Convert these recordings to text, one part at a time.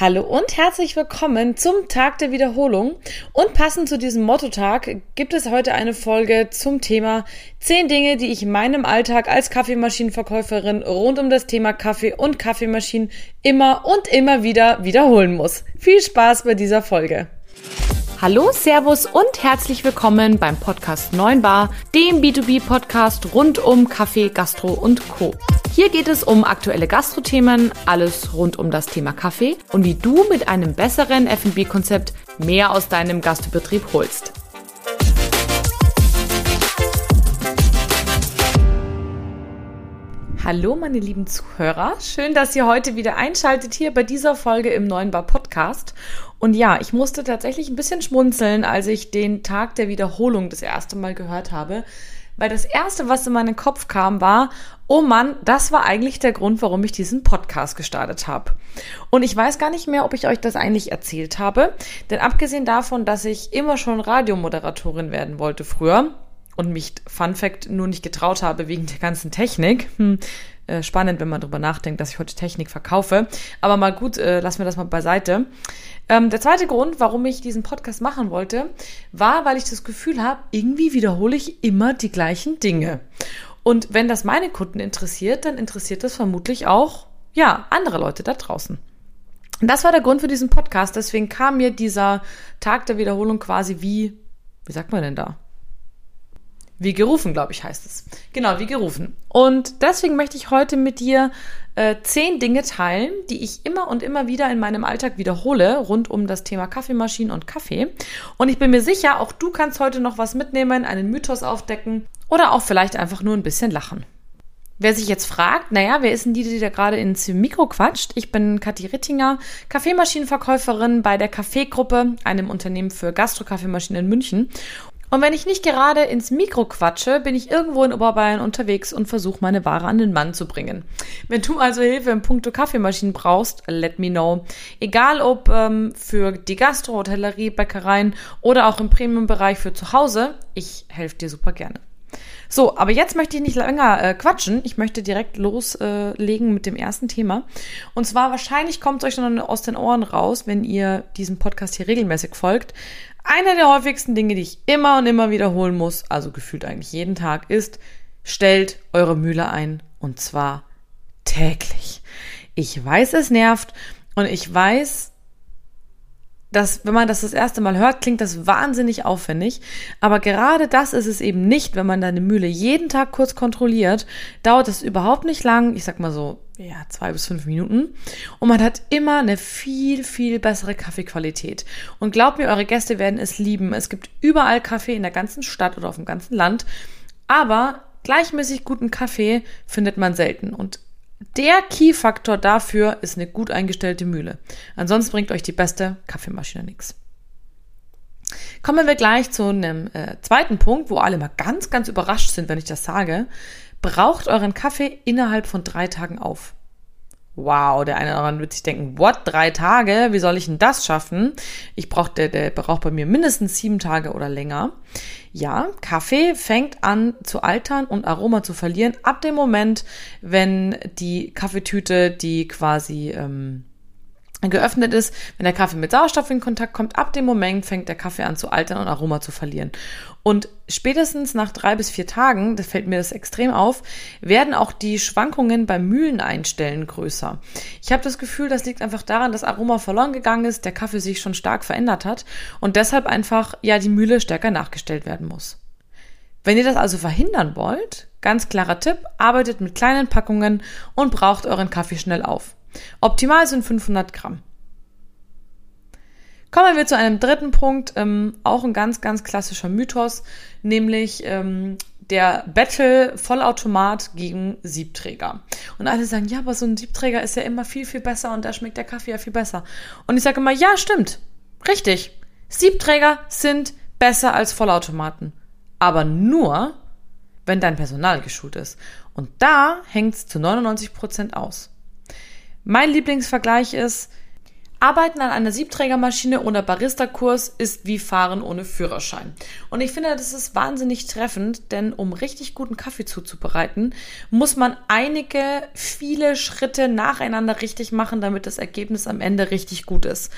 Hallo und herzlich willkommen zum Tag der Wiederholung. Und passend zu diesem Motto-Tag gibt es heute eine Folge zum Thema 10 Dinge, die ich in meinem Alltag als Kaffeemaschinenverkäuferin rund um das Thema Kaffee und Kaffeemaschinen immer und immer wieder wiederholen muss. Viel Spaß bei dieser Folge. Hallo, Servus und herzlich willkommen beim Podcast 9 Bar, dem B2B-Podcast rund um Kaffee, Gastro und Co. Hier geht es um aktuelle Gastrothemen, alles rund um das Thema Kaffee und wie du mit einem besseren F&B-Konzept mehr aus deinem Gastbetrieb holst. Hallo meine lieben Zuhörer, schön, dass ihr heute wieder einschaltet hier bei dieser Folge im neuen Bar Podcast. Und ja, ich musste tatsächlich ein bisschen schmunzeln, als ich den Tag der Wiederholung das erste Mal gehört habe, weil das erste, was in meinen Kopf kam, war, oh Mann, das war eigentlich der Grund, warum ich diesen Podcast gestartet habe. Und ich weiß gar nicht mehr, ob ich euch das eigentlich erzählt habe, denn abgesehen davon, dass ich immer schon Radiomoderatorin werden wollte früher, und mich, Fun Fact, nur nicht getraut habe wegen der ganzen Technik. Hm, äh, spannend, wenn man darüber nachdenkt, dass ich heute Technik verkaufe. Aber mal gut, äh, lassen wir das mal beiseite. Ähm, der zweite Grund, warum ich diesen Podcast machen wollte, war, weil ich das Gefühl habe, irgendwie wiederhole ich immer die gleichen Dinge. Und wenn das meine Kunden interessiert, dann interessiert das vermutlich auch, ja, andere Leute da draußen. Und das war der Grund für diesen Podcast. Deswegen kam mir dieser Tag der Wiederholung quasi wie, wie sagt man denn da? Wie gerufen, glaube ich, heißt es. Genau, wie gerufen. Und deswegen möchte ich heute mit dir äh, zehn Dinge teilen, die ich immer und immer wieder in meinem Alltag wiederhole, rund um das Thema Kaffeemaschinen und Kaffee. Und ich bin mir sicher, auch du kannst heute noch was mitnehmen, einen Mythos aufdecken oder auch vielleicht einfach nur ein bisschen lachen. Wer sich jetzt fragt, naja, wer ist denn die, die da gerade ins Mikro quatscht? Ich bin Kathi Rittinger, Kaffeemaschinenverkäuferin bei der Kaffeegruppe, einem Unternehmen für Gastro-Kaffeemaschinen in München. Und wenn ich nicht gerade ins Mikro quatsche, bin ich irgendwo in Oberbayern unterwegs und versuche meine Ware an den Mann zu bringen. Wenn du also Hilfe im Punkto Kaffeemaschinen brauchst, let me know. Egal ob ähm, für die Gastro, Hotellerie, Bäckereien oder auch im Premium-Bereich für zu Hause, ich helfe dir super gerne. So, aber jetzt möchte ich nicht länger äh, quatschen. Ich möchte direkt loslegen äh, mit dem ersten Thema. Und zwar wahrscheinlich kommt es euch schon aus den Ohren raus, wenn ihr diesem Podcast hier regelmäßig folgt. Einer der häufigsten Dinge, die ich immer und immer wiederholen muss, also gefühlt eigentlich jeden Tag, ist, stellt eure Mühle ein. Und zwar täglich. Ich weiß, es nervt und ich weiß, dass, wenn man das das erste Mal hört, klingt das wahnsinnig aufwendig. Aber gerade das ist es eben nicht, wenn man deine Mühle jeden Tag kurz kontrolliert, dauert es überhaupt nicht lang. Ich sag mal so, ja, zwei bis fünf Minuten. Und man hat immer eine viel, viel bessere Kaffeequalität. Und glaubt mir, eure Gäste werden es lieben. Es gibt überall Kaffee in der ganzen Stadt oder auf dem ganzen Land. Aber gleichmäßig guten Kaffee findet man selten. Und der Key-Faktor dafür ist eine gut eingestellte Mühle. Ansonsten bringt euch die beste Kaffeemaschine nichts. Kommen wir gleich zu einem äh, zweiten Punkt, wo alle mal ganz, ganz überrascht sind, wenn ich das sage. Braucht euren Kaffee innerhalb von drei Tagen auf. Wow, der eine oder andere wird sich denken, what, drei Tage? Wie soll ich denn das schaffen? Ich brauche, der, der braucht bei mir mindestens sieben Tage oder länger. Ja, Kaffee fängt an zu altern und Aroma zu verlieren ab dem Moment, wenn die Kaffeetüte, die quasi ähm, geöffnet ist, wenn der Kaffee mit Sauerstoff in Kontakt kommt, ab dem Moment fängt der Kaffee an zu altern und Aroma zu verlieren. Und spätestens nach drei bis vier Tagen, das fällt mir das extrem auf, werden auch die Schwankungen beim Mühleneinstellen größer. Ich habe das Gefühl, das liegt einfach daran, dass Aroma verloren gegangen ist, der Kaffee sich schon stark verändert hat und deshalb einfach, ja, die Mühle stärker nachgestellt werden muss. Wenn ihr das also verhindern wollt, ganz klarer Tipp, arbeitet mit kleinen Packungen und braucht euren Kaffee schnell auf. Optimal sind 500 Gramm. Kommen wir zu einem dritten Punkt, ähm, auch ein ganz, ganz klassischer Mythos, nämlich ähm, der Battle Vollautomat gegen Siebträger. Und alle sagen, ja, aber so ein Siebträger ist ja immer viel, viel besser und da schmeckt der Kaffee ja viel besser. Und ich sage immer, ja, stimmt. Richtig. Siebträger sind besser als Vollautomaten. Aber nur, wenn dein Personal geschult ist. Und da hängt es zu 99 Prozent aus. Mein Lieblingsvergleich ist, Arbeiten an einer Siebträgermaschine ohne Barista-Kurs ist wie Fahren ohne Führerschein. Und ich finde, das ist wahnsinnig treffend, denn um richtig guten Kaffee zuzubereiten, muss man einige, viele Schritte nacheinander richtig machen, damit das Ergebnis am Ende richtig gut ist.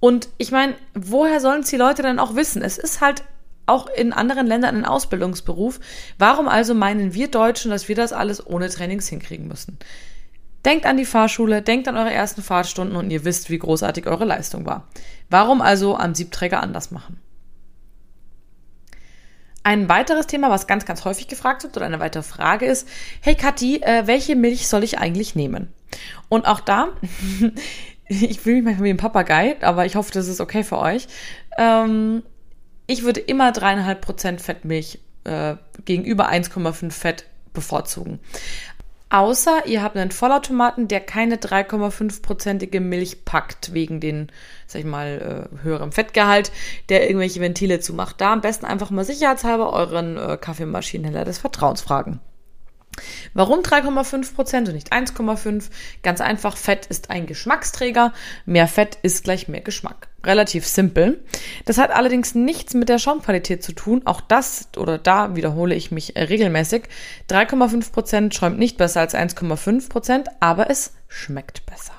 Und ich meine, woher sollen es die Leute dann auch wissen? Es ist halt auch in anderen Ländern ein Ausbildungsberuf. Warum also meinen wir Deutschen, dass wir das alles ohne Trainings hinkriegen müssen? Denkt an die Fahrschule, denkt an eure ersten Fahrstunden und ihr wisst, wie großartig eure Leistung war. Warum also am Siebträger anders machen? Ein weiteres Thema, was ganz, ganz häufig gefragt wird oder eine weitere Frage ist, hey Kathi, äh, welche Milch soll ich eigentlich nehmen? Und auch da, ich fühle mich manchmal wie ein Papagei, aber ich hoffe, das ist okay für euch. Ähm, ich würde immer dreieinhalb Prozent Fettmilch äh, gegenüber 1,5 Fett bevorzugen. Außer ihr habt einen Vollautomaten, der keine 3,5-prozentige Milch packt, wegen den, sag ich mal, äh, höherem Fettgehalt, der irgendwelche Ventile zumacht. Da am besten einfach mal sicherheitshalber euren äh, Kaffeemaschinenhändler des Vertrauens fragen. Warum 3,5 Prozent und nicht 1,5? Ganz einfach, Fett ist ein Geschmacksträger. Mehr Fett ist gleich mehr Geschmack. Relativ simpel. Das hat allerdings nichts mit der Schaumqualität zu tun. Auch das, oder da wiederhole ich mich regelmäßig. 3,5 Prozent schäumt nicht besser als 1,5 Prozent, aber es schmeckt besser.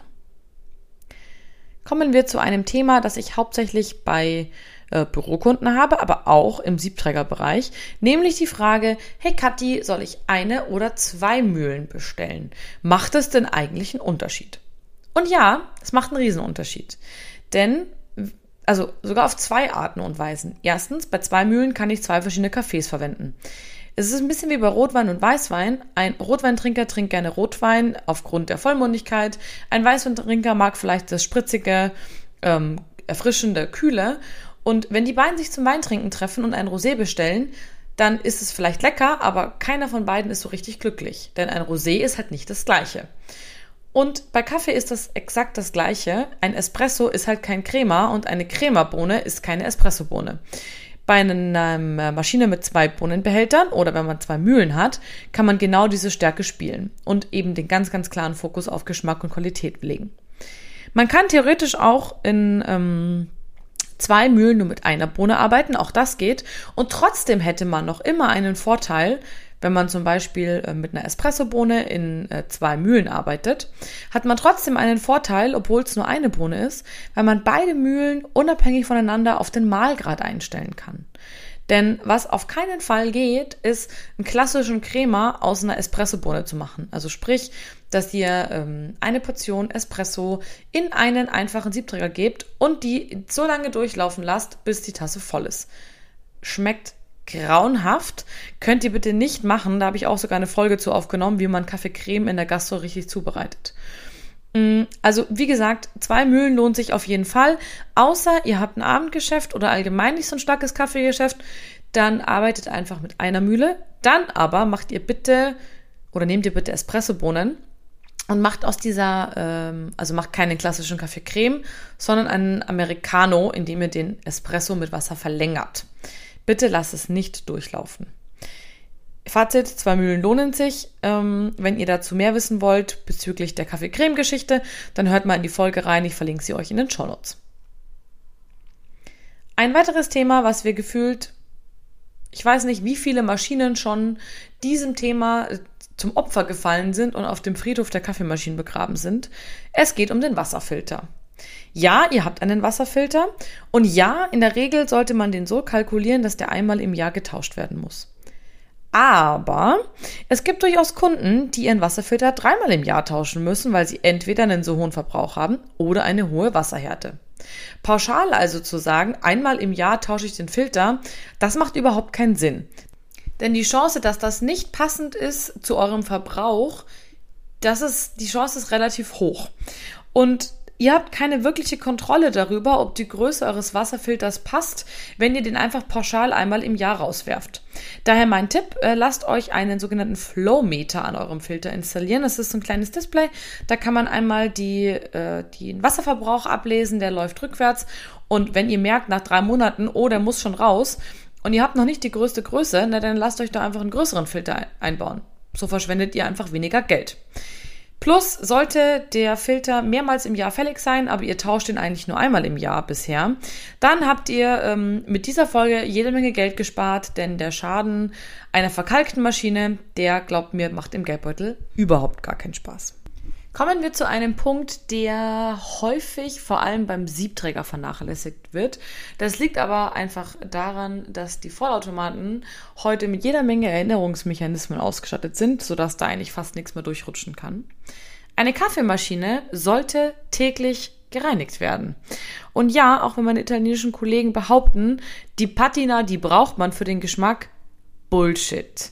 Kommen wir zu einem Thema, das ich hauptsächlich bei äh, Bürokunden habe, aber auch im Siebträgerbereich, nämlich die Frage, hey Kathi, soll ich eine oder zwei Mühlen bestellen? Macht es denn eigentlich einen Unterschied? Und ja, es macht einen Riesenunterschied. Denn also sogar auf zwei Arten und Weisen. Erstens, bei zwei Mühlen kann ich zwei verschiedene Kaffees verwenden. Es ist ein bisschen wie bei Rotwein und Weißwein. Ein Rotweintrinker trinkt gerne Rotwein aufgrund der Vollmundigkeit. Ein Weißweintrinker mag vielleicht das spritzige, ähm, erfrischende, kühle. Und wenn die beiden sich zum Weintrinken treffen und ein Rosé bestellen, dann ist es vielleicht lecker, aber keiner von beiden ist so richtig glücklich. Denn ein Rosé ist halt nicht das gleiche. Und bei Kaffee ist das exakt das gleiche. Ein Espresso ist halt kein Crema und eine Crema-Bohne ist keine Espresso-Bohne. Bei einer Maschine mit zwei Bohnenbehältern oder wenn man zwei Mühlen hat, kann man genau diese Stärke spielen und eben den ganz, ganz klaren Fokus auf Geschmack und Qualität legen. Man kann theoretisch auch in ähm, zwei Mühlen nur mit einer Bohne arbeiten, auch das geht. Und trotzdem hätte man noch immer einen Vorteil, wenn man zum Beispiel äh, mit einer Espressobohne in äh, zwei Mühlen arbeitet, hat man trotzdem einen Vorteil, obwohl es nur eine Bohne ist, weil man beide Mühlen unabhängig voneinander auf den Mahlgrad einstellen kann. Denn was auf keinen Fall geht, ist einen klassischen Crema aus einer Espressobohne zu machen. Also sprich, dass ihr ähm, eine Portion Espresso in einen einfachen Siebträger gebt und die so lange durchlaufen lasst, bis die Tasse voll ist. Schmeckt grauenhaft. Könnt ihr bitte nicht machen. Da habe ich auch sogar eine Folge zu aufgenommen, wie man Kaffeecreme in der Gastro richtig zubereitet. Mm, also, wie gesagt, zwei Mühlen lohnt sich auf jeden Fall. Außer ihr habt ein Abendgeschäft oder allgemein nicht so ein starkes Kaffeegeschäft, dann arbeitet einfach mit einer Mühle. Dann aber macht ihr bitte oder nehmt ihr bitte Espressobohnen und macht aus dieser, ähm, also macht keinen klassischen Kaffeecreme, sondern einen Americano, indem ihr den Espresso mit Wasser verlängert. Bitte lasst es nicht durchlaufen. Fazit, zwei Mühlen lohnen sich. Ähm, wenn ihr dazu mehr wissen wollt bezüglich der Kaffee-Creme-Geschichte, dann hört mal in die Folge rein. Ich verlinke sie euch in den Show Notes. Ein weiteres Thema, was wir gefühlt, ich weiß nicht, wie viele Maschinen schon diesem Thema äh, zum Opfer gefallen sind und auf dem Friedhof der Kaffeemaschinen begraben sind. Es geht um den Wasserfilter. Ja, ihr habt einen Wasserfilter und ja, in der Regel sollte man den so kalkulieren, dass der einmal im Jahr getauscht werden muss. Aber es gibt durchaus Kunden, die ihren Wasserfilter dreimal im Jahr tauschen müssen, weil sie entweder einen so hohen Verbrauch haben oder eine hohe Wasserhärte. Pauschal also zu sagen, einmal im Jahr tausche ich den Filter, das macht überhaupt keinen Sinn. Denn die Chance, dass das nicht passend ist zu eurem Verbrauch, das ist, die Chance ist relativ hoch. Und Ihr habt keine wirkliche Kontrolle darüber, ob die Größe eures Wasserfilters passt, wenn ihr den einfach pauschal einmal im Jahr rauswerft. Daher mein Tipp, äh, lasst euch einen sogenannten Flowmeter an eurem Filter installieren. Das ist so ein kleines Display. Da kann man einmal die, äh, den Wasserverbrauch ablesen, der läuft rückwärts. Und wenn ihr merkt nach drei Monaten, oh, der muss schon raus, und ihr habt noch nicht die größte Größe, na dann lasst euch da einfach einen größeren Filter einbauen. So verschwendet ihr einfach weniger Geld. Plus sollte der Filter mehrmals im Jahr fällig sein, aber ihr tauscht ihn eigentlich nur einmal im Jahr bisher, dann habt ihr ähm, mit dieser Folge jede Menge Geld gespart, denn der Schaden einer verkalkten Maschine, der, glaubt mir, macht im Geldbeutel überhaupt gar keinen Spaß. Kommen wir zu einem Punkt, der häufig vor allem beim Siebträger vernachlässigt wird. Das liegt aber einfach daran, dass die Vollautomaten heute mit jeder Menge Erinnerungsmechanismen ausgestattet sind, sodass da eigentlich fast nichts mehr durchrutschen kann. Eine Kaffeemaschine sollte täglich gereinigt werden. Und ja, auch wenn meine italienischen Kollegen behaupten, die Patina, die braucht man für den Geschmack, Bullshit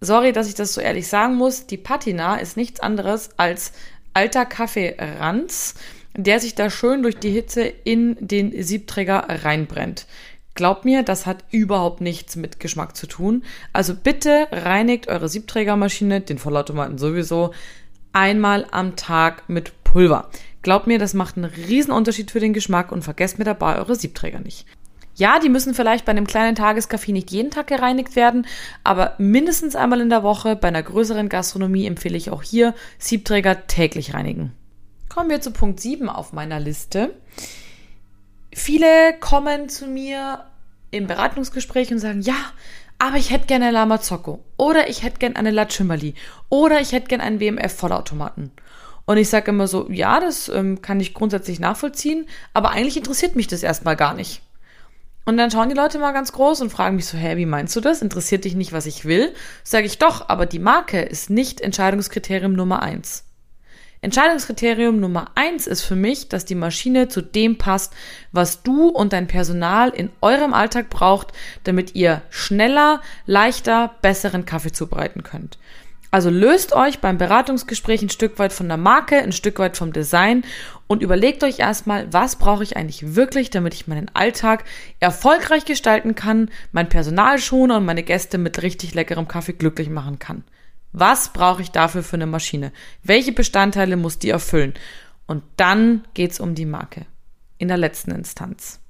sorry, dass ich das so ehrlich sagen muss, die Patina ist nichts anderes als alter Kaffeeranz, der sich da schön durch die Hitze in den Siebträger reinbrennt. Glaubt mir, das hat überhaupt nichts mit Geschmack zu tun. Also bitte reinigt eure Siebträgermaschine, den Vollautomaten sowieso, einmal am Tag mit Pulver. Glaubt mir, das macht einen riesen Unterschied für den Geschmack und vergesst mir dabei eure Siebträger nicht. Ja, die müssen vielleicht bei einem kleinen Tageskaffee nicht jeden Tag gereinigt werden, aber mindestens einmal in der Woche bei einer größeren Gastronomie empfehle ich auch hier Siebträger täglich reinigen. Kommen wir zu Punkt 7 auf meiner Liste. Viele kommen zu mir im Beratungsgespräch und sagen, ja, aber ich hätte gerne eine Lama Zocco oder ich hätte gerne eine La Chimali oder ich hätte gerne einen WMF Vollautomaten. Und ich sage immer so, ja, das ähm, kann ich grundsätzlich nachvollziehen, aber eigentlich interessiert mich das erstmal gar nicht. Und dann schauen die Leute mal ganz groß und fragen mich so, hä, wie meinst du das? Interessiert dich nicht, was ich will? Sage ich doch, aber die Marke ist nicht Entscheidungskriterium Nummer eins. Entscheidungskriterium Nummer eins ist für mich, dass die Maschine zu dem passt, was du und dein Personal in eurem Alltag braucht, damit ihr schneller, leichter, besseren Kaffee zubereiten könnt. Also löst euch beim Beratungsgespräch ein Stück weit von der Marke, ein Stück weit vom Design und überlegt euch erstmal, was brauche ich eigentlich wirklich, damit ich meinen Alltag erfolgreich gestalten kann, mein Personal schone und meine Gäste mit richtig leckerem Kaffee glücklich machen kann. Was brauche ich dafür für eine Maschine? Welche Bestandteile muss die erfüllen? Und dann geht's um die Marke. In der letzten Instanz.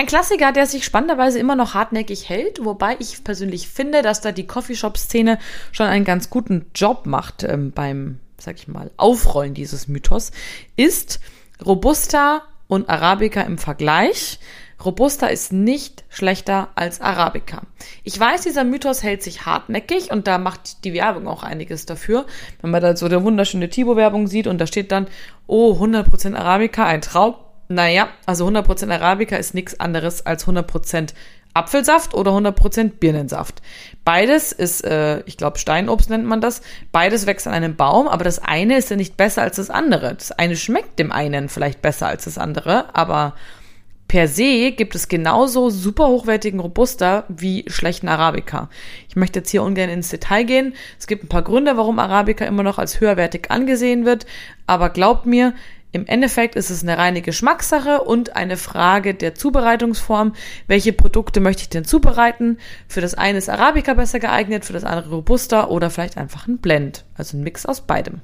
Ein Klassiker, der sich spannenderweise immer noch hartnäckig hält, wobei ich persönlich finde, dass da die Coffeeshop-Szene schon einen ganz guten Job macht ähm, beim, sag ich mal, Aufrollen dieses Mythos, ist Robusta und Arabica im Vergleich. Robusta ist nicht schlechter als Arabica. Ich weiß, dieser Mythos hält sich hartnäckig und da macht die Werbung auch einiges dafür. Wenn man da so eine wunderschöne Tibo-Werbung sieht und da steht dann, oh, 100% Arabica, ein Traum, naja, also 100% Arabica ist nichts anderes als 100% Apfelsaft oder 100% Birnensaft. Beides ist, äh, ich glaube, Steinobst nennt man das. Beides wächst an einem Baum, aber das eine ist ja nicht besser als das andere. Das eine schmeckt dem einen vielleicht besser als das andere, aber per se gibt es genauso super hochwertigen Robusta wie schlechten Arabica. Ich möchte jetzt hier ungern ins Detail gehen. Es gibt ein paar Gründe, warum Arabica immer noch als höherwertig angesehen wird, aber glaubt mir, im Endeffekt ist es eine reine Geschmackssache und eine Frage der Zubereitungsform. Welche Produkte möchte ich denn zubereiten? Für das eine ist Arabica besser geeignet, für das andere Robusta oder vielleicht einfach ein Blend, also ein Mix aus beidem.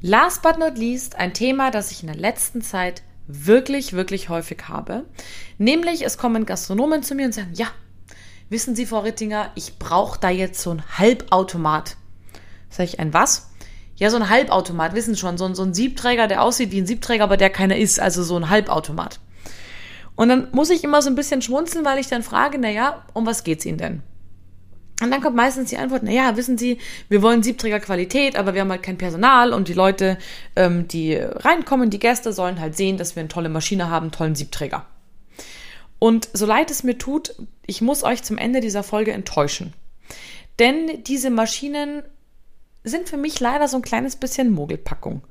Last but not least ein Thema, das ich in der letzten Zeit wirklich, wirklich häufig habe. Nämlich, es kommen Gastronomen zu mir und sagen, ja, wissen Sie, Frau Rittinger, ich brauche da jetzt so ein Halbautomat. Sag ich, ein was? Ja, so ein Halbautomat, wissen schon, so ein, so ein Siebträger, der aussieht wie ein Siebträger, aber der keiner ist, also so ein Halbautomat. Und dann muss ich immer so ein bisschen schmunzeln, weil ich dann frage, na ja, um was geht's Ihnen denn? Und dann kommt meistens die Antwort, na ja, wissen Sie, wir wollen Siebträgerqualität, aber wir haben halt kein Personal und die Leute, ähm, die reinkommen, die Gäste sollen halt sehen, dass wir eine tolle Maschine haben, einen tollen Siebträger. Und so leid es mir tut, ich muss euch zum Ende dieser Folge enttäuschen. Denn diese Maschinen sind für mich leider so ein kleines bisschen Mogelpackung.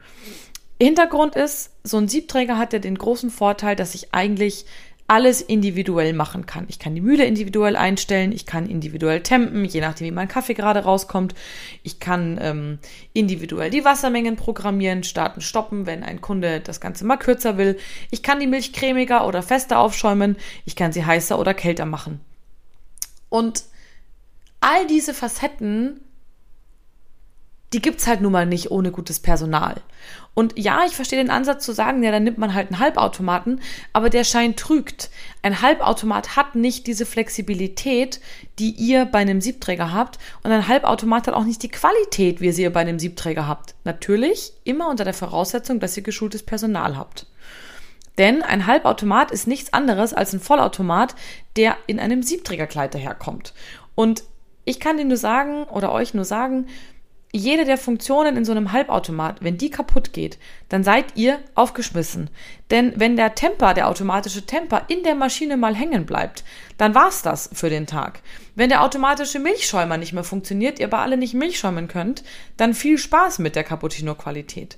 Hintergrund ist, so ein Siebträger hat ja den großen Vorteil, dass ich eigentlich alles individuell machen kann. Ich kann die Mühle individuell einstellen, ich kann individuell tempen, je nachdem, wie mein Kaffee gerade rauskommt. Ich kann ähm, individuell die Wassermengen programmieren, starten, stoppen, wenn ein Kunde das Ganze mal kürzer will. Ich kann die Milch cremiger oder fester aufschäumen, ich kann sie heißer oder kälter machen. Und all diese Facetten die gibt's halt nun mal nicht ohne gutes Personal. Und ja, ich verstehe den Ansatz zu sagen, ja, dann nimmt man halt einen Halbautomaten, aber der Schein trügt. Ein Halbautomat hat nicht diese Flexibilität, die ihr bei einem Siebträger habt. Und ein Halbautomat hat auch nicht die Qualität, wie ihr bei einem Siebträger habt. Natürlich immer unter der Voraussetzung, dass ihr geschultes Personal habt. Denn ein Halbautomat ist nichts anderes als ein Vollautomat, der in einem Siebträgerkleid daherkommt. Und ich kann dir nur sagen oder euch nur sagen, jede der Funktionen in so einem Halbautomat, wenn die kaputt geht, dann seid ihr aufgeschmissen. Denn wenn der Temper, der automatische Temper in der Maschine mal hängen bleibt, dann war's das für den Tag. Wenn der automatische Milchschäumer nicht mehr funktioniert, ihr aber alle nicht Milchschäumen könnt, dann viel Spaß mit der Cappuccino-Qualität.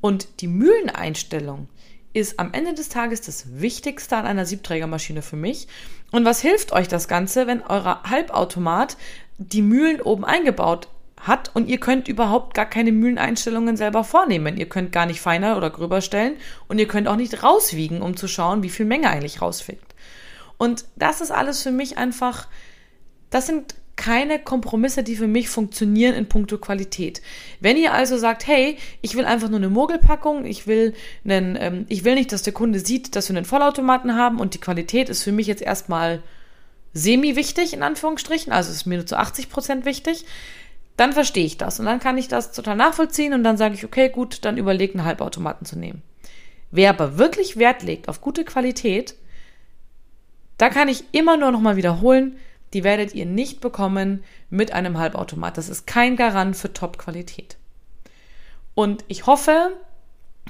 Und die Mühleneinstellung ist am Ende des Tages das Wichtigste an einer Siebträgermaschine für mich. Und was hilft euch das Ganze, wenn euer Halbautomat die Mühlen oben eingebaut hat und ihr könnt überhaupt gar keine Mühleneinstellungen selber vornehmen. Ihr könnt gar nicht feiner oder gröber stellen und ihr könnt auch nicht rauswiegen, um zu schauen, wie viel Menge eigentlich rausfliegt. Und das ist alles für mich einfach, das sind keine Kompromisse, die für mich funktionieren in puncto Qualität. Wenn ihr also sagt, hey, ich will einfach nur eine Mogelpackung, ich will einen, ähm, ich will nicht, dass der Kunde sieht, dass wir einen Vollautomaten haben und die Qualität ist für mich jetzt erstmal semi wichtig, in Anführungsstrichen, also ist mir nur zu 80 Prozent wichtig, dann verstehe ich das und dann kann ich das total nachvollziehen und dann sage ich, okay, gut, dann überlege einen Halbautomaten zu nehmen. Wer aber wirklich Wert legt auf gute Qualität, da kann ich immer nur nochmal wiederholen, die werdet ihr nicht bekommen mit einem Halbautomat. Das ist kein Garant für Top-Qualität. Und ich hoffe,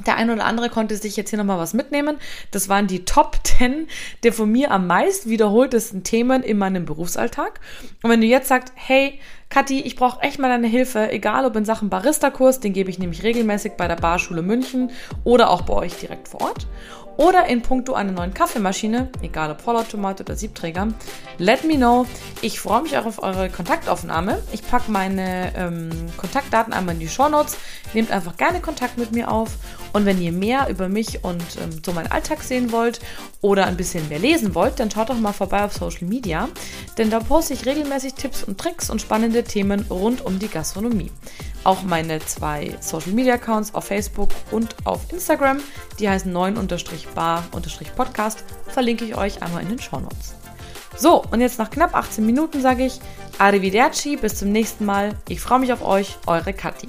der eine oder andere konnte sich jetzt hier nochmal was mitnehmen. Das waren die Top 10 der von mir am meist wiederholtesten Themen in meinem Berufsalltag. Und wenn du jetzt sagst, hey, Kathi, ich brauche echt mal deine Hilfe, egal ob in Sachen Barista-Kurs, den gebe ich nämlich regelmäßig bei der Barschule München oder auch bei euch direkt vor Ort oder in puncto einer neuen Kaffeemaschine, egal ob Vollautomat oder Siebträger, let me know. Ich freue mich auch auf eure Kontaktaufnahme. Ich packe meine ähm, Kontaktdaten einmal in die Show Notes. Nehmt einfach gerne Kontakt mit mir auf. Und wenn ihr mehr über mich und ähm, so meinen Alltag sehen wollt oder ein bisschen mehr lesen wollt, dann schaut doch mal vorbei auf Social Media. Denn da poste ich regelmäßig Tipps und Tricks und spannende Themen rund um die Gastronomie. Auch meine zwei Social Media Accounts auf Facebook und auf Instagram, die heißen 9-bar-podcast, verlinke ich euch einmal in den Show Notes. So, und jetzt nach knapp 18 Minuten sage ich Arrivederci, bis zum nächsten Mal. Ich freue mich auf euch, eure Kathi.